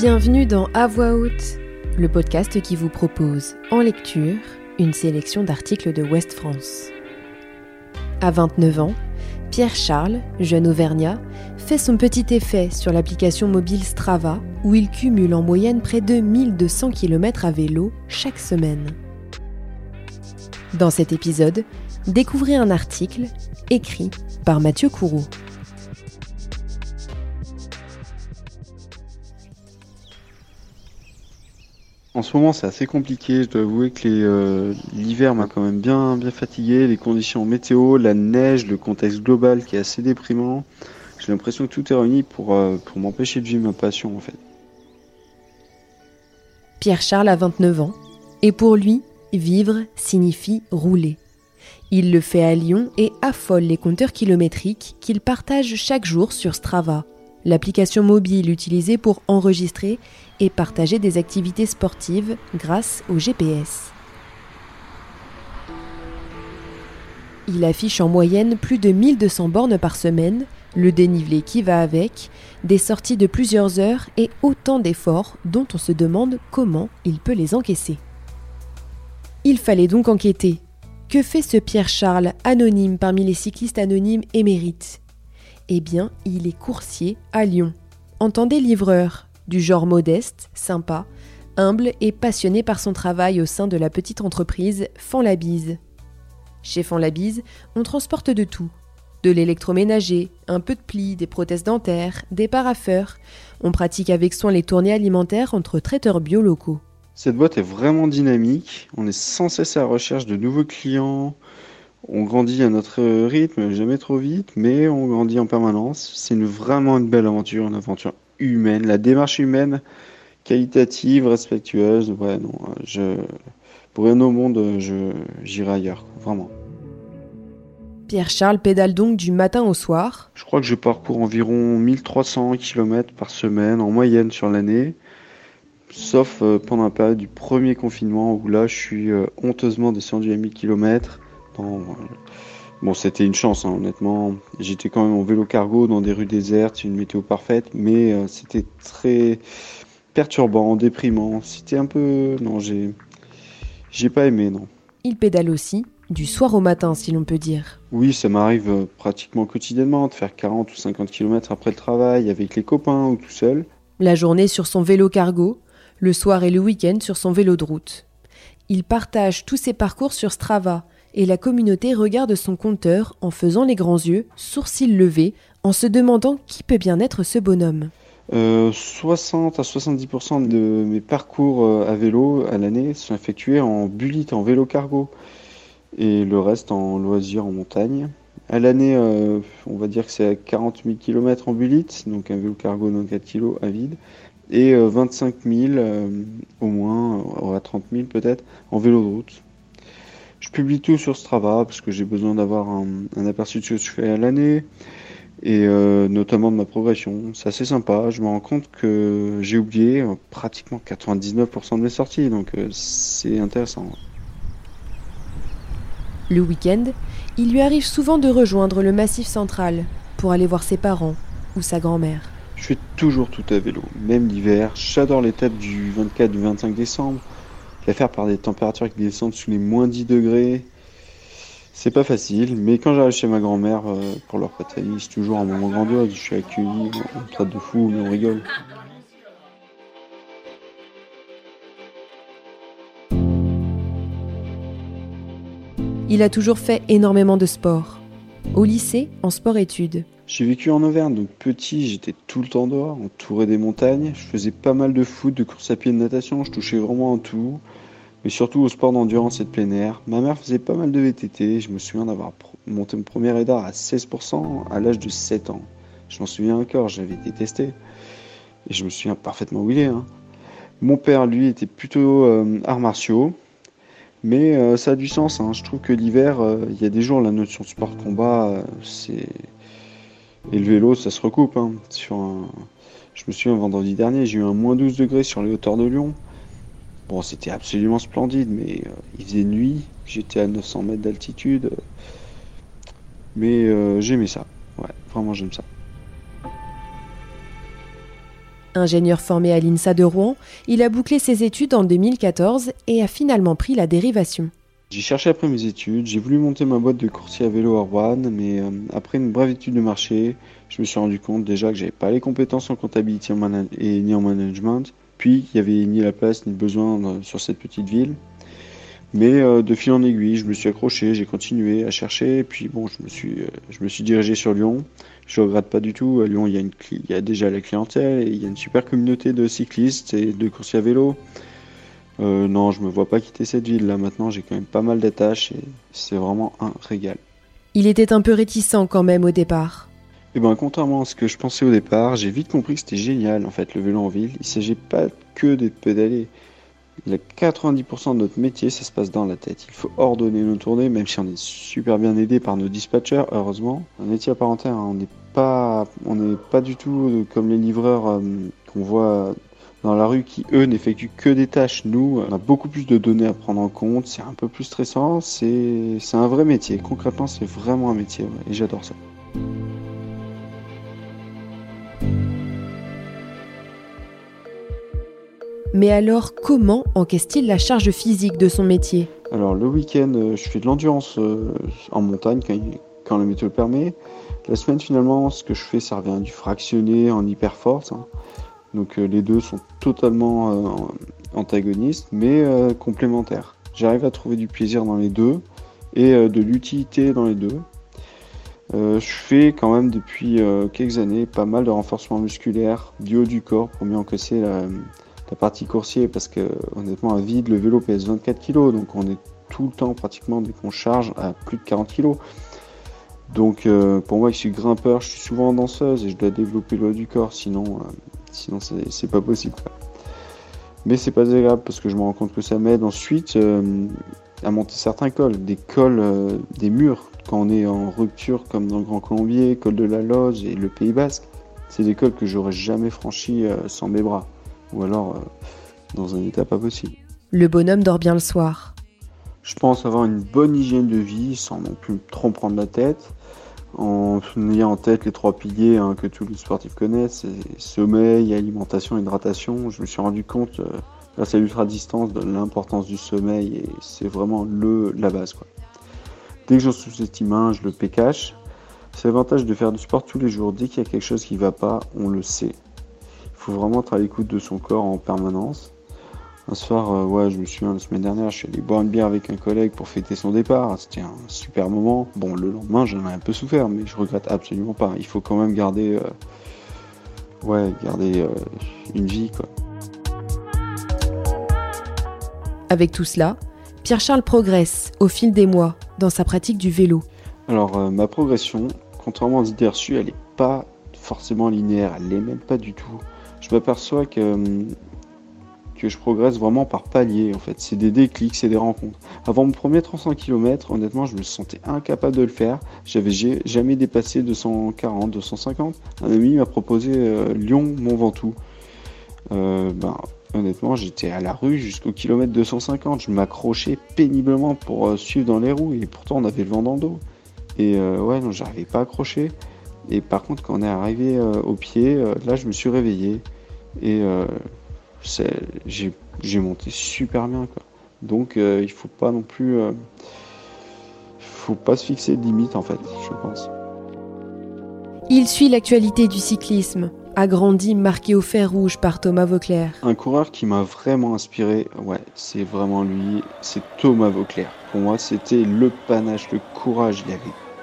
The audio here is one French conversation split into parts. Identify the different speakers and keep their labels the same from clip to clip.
Speaker 1: Bienvenue dans À voix haute, le podcast qui vous propose, en lecture, une sélection d'articles de West France. À 29 ans, Pierre Charles, jeune Auvergnat, fait son petit effet sur l'application mobile Strava où il cumule en moyenne près de 1200 km à vélo chaque semaine. Dans cet épisode, découvrez un article écrit par Mathieu Courreau.
Speaker 2: En ce moment, c'est assez compliqué. Je dois avouer que euh, l'hiver m'a quand même bien, bien fatigué. Les conditions météo, la neige, le contexte global qui est assez déprimant. J'ai l'impression que tout est réuni pour, euh, pour m'empêcher de vivre ma passion en fait.
Speaker 1: Pierre Charles a 29 ans et pour lui, vivre signifie rouler. Il le fait à Lyon et affole les compteurs kilométriques qu'il partage chaque jour sur Strava, l'application mobile utilisée pour enregistrer et partager des activités sportives grâce au GPS. Il affiche en moyenne plus de 1200 bornes par semaine, le dénivelé qui va avec, des sorties de plusieurs heures et autant d'efforts dont on se demande comment il peut les encaisser. Il fallait donc enquêter. Que fait ce Pierre Charles, anonyme parmi les cyclistes anonymes émérites? Eh bien, il est coursier à Lyon. Entendez livreur, du genre modeste, sympa, humble et passionné par son travail au sein de la petite entreprise Fanlabise. Chez Fanlabise, on transporte de tout. De l'électroménager, un peu de plis, des prothèses dentaires, des paraffeurs. On pratique avec soin les tournées alimentaires entre traiteurs bio locaux.
Speaker 2: Cette boîte est vraiment dynamique. On est sans cesse à la recherche de nouveaux clients. On grandit à notre rythme, jamais trop vite, mais on grandit en permanence. C'est vraiment une belle aventure, une aventure humaine, la démarche humaine, qualitative, respectueuse. Ouais, non, je, pour rien au monde, je, j'irai ailleurs, vraiment.
Speaker 1: Pierre Charles pédale donc du matin au soir.
Speaker 2: Je crois que je parcours environ 1300 km par semaine en moyenne sur l'année, sauf euh, pendant la période du premier confinement où là je suis euh, honteusement descendu à 1000 km. Dans, Bon, c'était une chance, hein, honnêtement. J'étais quand même en vélo cargo dans des rues désertes, une météo parfaite, mais euh, c'était très perturbant, déprimant. C'était un peu. Non, j'ai. J'ai pas aimé, non.
Speaker 1: Il pédale aussi, du soir au matin, si l'on peut dire.
Speaker 2: Oui, ça m'arrive euh, pratiquement quotidiennement de faire 40 ou 50 km après le travail, avec les copains ou tout seul.
Speaker 1: La journée sur son vélo cargo, le soir et le week-end sur son vélo de route. Il partage tous ses parcours sur Strava et la communauté regarde son compteur en faisant les grands yeux, sourcils levés, en se demandant qui peut bien être ce bonhomme.
Speaker 2: 60 euh, à 70% de mes parcours euh, à vélo à l'année sont effectués en bulite, en vélo cargo, et le reste en loisir en montagne. À l'année, euh, on va dire que c'est à 40 000 km en bulite, donc un vélo cargo de 4 kg à vide, et 25 000 au moins, à 30 000 peut-être, en vélo de route. Je publie tout sur Strava parce que j'ai besoin d'avoir un, aperçu de ce que je fais à l'année et euh, notamment de ma progression. C'est assez sympa. Je me rends compte que j'ai oublié euh, pratiquement 99% de mes sorties, donc euh, c'est intéressant.
Speaker 1: Le week-end, il lui arrive souvent de rejoindre le massif central pour aller voir ses parents ou sa grand-mère.
Speaker 2: Je fais toujours tout à vélo, même l'hiver. J'adore l'étape du 24 du 25 décembre faire par des températures qui descendent sous les moins 10 degrés. C'est pas facile, mais quand j'arrive chez ma grand-mère euh, pour leur pâte c'est toujours un moment grandiose. Je suis accueilli, on traite de fou, mais on rigole.
Speaker 1: Il a toujours fait énormément de sport. Au lycée, en sport-études.
Speaker 2: J'ai vécu en Auvergne, donc petit, j'étais tout le temps dehors, entouré des montagnes. Je faisais pas mal de foot, de course à pied, de natation. Je touchais vraiment à tout mais surtout au sport d'endurance et de plein air. Ma mère faisait pas mal de VTT, je me souviens d'avoir monté mon premier radar à 16% à l'âge de 7 ans. Je m'en souviens encore, j'avais détesté. Et je me souviens parfaitement où il est. Hein. Mon père, lui, était plutôt euh, arts martiaux. Mais euh, ça a du sens. Hein. Je trouve que l'hiver, euh, il y a des jours, la notion de sport de combat, c'est. Et le vélo, ça se recoupe. Hein. Je me souviens, vendredi dernier, j'ai eu un moins 12 degrés sur les hauteurs de Lyon. Bon, c'était absolument splendide, mais euh, il faisait nuit, j'étais à 900 mètres d'altitude. mais euh, j'aimais ça. Ouais, vraiment j'aime ça.
Speaker 1: Ingénieur formé à l'INSA de Rouen, il a bouclé ses études en 2014 et a finalement pris la dérivation.
Speaker 2: J'ai cherché après mes études, j'ai voulu monter ma boîte de coursier à vélo à Rouen, mais euh, après une brève étude de marché, je me suis rendu compte déjà que j'avais pas les compétences en comptabilité et ni en management, puis il n'y avait ni la place ni le besoin sur cette petite ville. Mais euh, de fil en aiguille, je me suis accroché, j'ai continué à chercher, et puis bon, je me suis, euh, je me suis dirigé sur Lyon. Je regrette pas du tout. À Lyon, il y a, y a déjà la clientèle, il y a une super communauté de cyclistes et de coursiers à vélo. Euh, non, je me vois pas quitter cette ville. Là, maintenant, j'ai quand même pas mal d'attaches, et c'est vraiment un régal.
Speaker 1: Il était un peu réticent quand même au départ.
Speaker 2: Eh ben, contrairement à ce que je pensais au départ, j'ai vite compris que c'était génial, en fait, le vélo en ville. Il s'agit pas que de pédaler. Il 90% de notre métier, ça se passe dans la tête. Il faut ordonner nos tournées, même si on est super bien aidé par nos dispatchers, heureusement. Un métier à part entière, hein. on n'est pas, on n'est pas du tout comme les livreurs euh, qu'on voit dans la rue qui, eux, n'effectuent que des tâches. Nous, on a beaucoup plus de données à prendre en compte, c'est un peu plus stressant, c'est, un vrai métier. Concrètement, c'est vraiment un métier, et j'adore ça.
Speaker 1: Mais alors, comment encaisse-t-il la charge physique de son métier?
Speaker 2: Alors, le week-end, euh, je fais de l'endurance euh, en montagne quand, le météo le permet. La semaine, finalement, ce que je fais, ça revient à du fractionné en hyper force. Hein. Donc, euh, les deux sont totalement antagonistes, mais complémentaires. J'arrive à trouver du plaisir dans les deux et de l'utilité dans les deux. je fais quand même depuis quelques années pas mal de renforcement musculaire du haut du corps pour mieux encaisser la, partie coursier parce que honnêtement à vide le vélo pèse 24 kg donc on est tout le temps pratiquement dès qu'on charge à plus de 40 kg. Donc euh, pour moi qui suis grimpeur, je suis souvent danseuse et je dois développer le haut du corps sinon euh, sinon c'est pas possible. Mais c'est pas désagréable parce que je me rends compte que ça m'aide ensuite euh, à monter certains cols, des cols des murs quand on est en rupture comme dans le Grand Colombier, col de la Loge et le Pays Basque. C'est des cols que j'aurais jamais franchis sans mes bras ou alors euh, dans un état pas possible.
Speaker 1: Le bonhomme dort bien le soir.
Speaker 2: Je pense avoir une bonne hygiène de vie sans non plus trop prendre la tête. En ayant en tête les trois piliers hein, que tous les sportifs connaissent, sommeil, alimentation, hydratation. Je me suis rendu compte, euh, grâce à l'ultra distance, de l'importance du sommeil et c'est vraiment le, la base. Quoi. Dès que j'en sous-estime un, le pécache. C'est l'avantage de faire du sport tous les jours. Dès qu'il y a quelque chose qui ne va pas, on le sait faut vraiment être à l'écoute de son corps en permanence. Un soir, euh, ouais, je me souviens la semaine dernière, je suis allé boire une bière avec un collègue pour fêter son départ. C'était un super moment. Bon, le lendemain, j'en ai un peu souffert, mais je regrette absolument pas. Il faut quand même garder, euh, ouais, garder euh, une vie, quoi.
Speaker 1: Avec tout cela, Pierre-Charles progresse au fil des mois dans sa pratique du vélo.
Speaker 2: Alors, ma progression, contrairement aux idées reçues, elle n'est pas forcément linéaire, elle n'est même pas du tout je m'aperçois que, que je progresse vraiment par palier en fait. C'est des déclics, c'est des rencontres. Avant mon premier 300 km, honnêtement, je me sentais incapable de le faire. J'avais jamais dépassé 240, 250. Un ami m'a proposé euh, Lyon-Mont Ventoux. Euh, ben, honnêtement, j'étais à la rue jusqu'au kilomètre 250. Je m'accrochais péniblement pour euh, suivre dans les roues et pourtant on avait le vent dans le dos. Et ouais, non, j'arrivais pas à accrocher. Et par contre, quand on est arrivé au pied, là, je me suis réveillé et j'ai monté super bien. Quoi. Donc, il faut pas non plus, faut pas se fixer de limite en fait, je pense.
Speaker 1: Il suit l'actualité du cyclisme, agrandi, marqué au fer rouge par Thomas Vauclair.
Speaker 2: Un coureur qui m'a vraiment inspiré, ouais, c'est vraiment lui, c'est Thomas Vauclair. Pour moi, c'était le panache, le courage. Il avait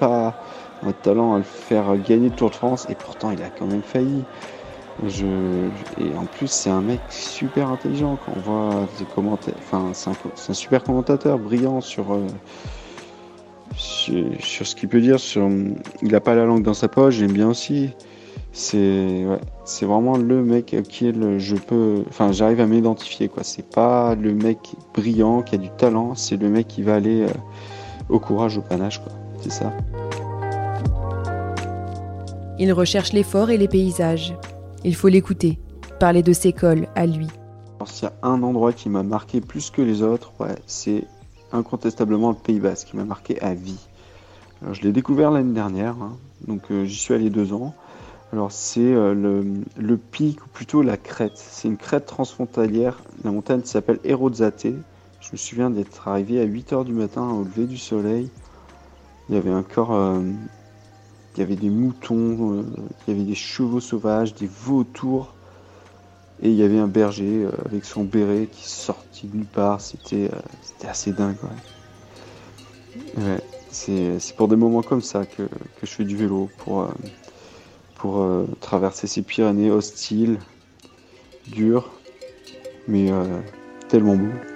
Speaker 2: pas un talent à le faire gagner le Tour de France et pourtant il a quand même failli. Et en plus c'est un mec super intelligent quand on voit des commentaires. Enfin c'est un, super commentateur brillant sur, euh, sur, ce qu'il peut dire. Il a pas la langue dans sa poche, j'aime bien aussi. C'est vraiment le mec qui je peux. Enfin j'arrive à m'identifier. C'est pas le mec brillant qui a du talent, c'est le mec qui va aller euh, au courage, au panache. C'est ça.
Speaker 1: Il recherche l'effort et les paysages. Il faut l'écouter, parler de ses cols à lui.
Speaker 2: S'il y a un endroit qui m'a marqué plus que les autres, c'est incontestablement le Pays Basque qui m'a marqué à vie. je l'ai découvert l'année dernière, hein. donc euh, j'y suis allé deux ans. Alors c'est euh, le, pic ou plutôt la crête. C'est une crête transfrontalière. La montagne s'appelle Erozate. Je me souviens d'être arrivé à 8h du matin au lever du soleil. Il y avait encore... Euh, il y avait des moutons, euh, il y avait des chevaux sauvages, des vautours. Et il y avait un berger avec son béret qui sortit de nulle part. C'était assez dingue. c'est pour des moments comme ça que, je fais du vélo. Pour, euh, traverser ces Pyrénées hostiles, dures, mais euh, tellement beaux.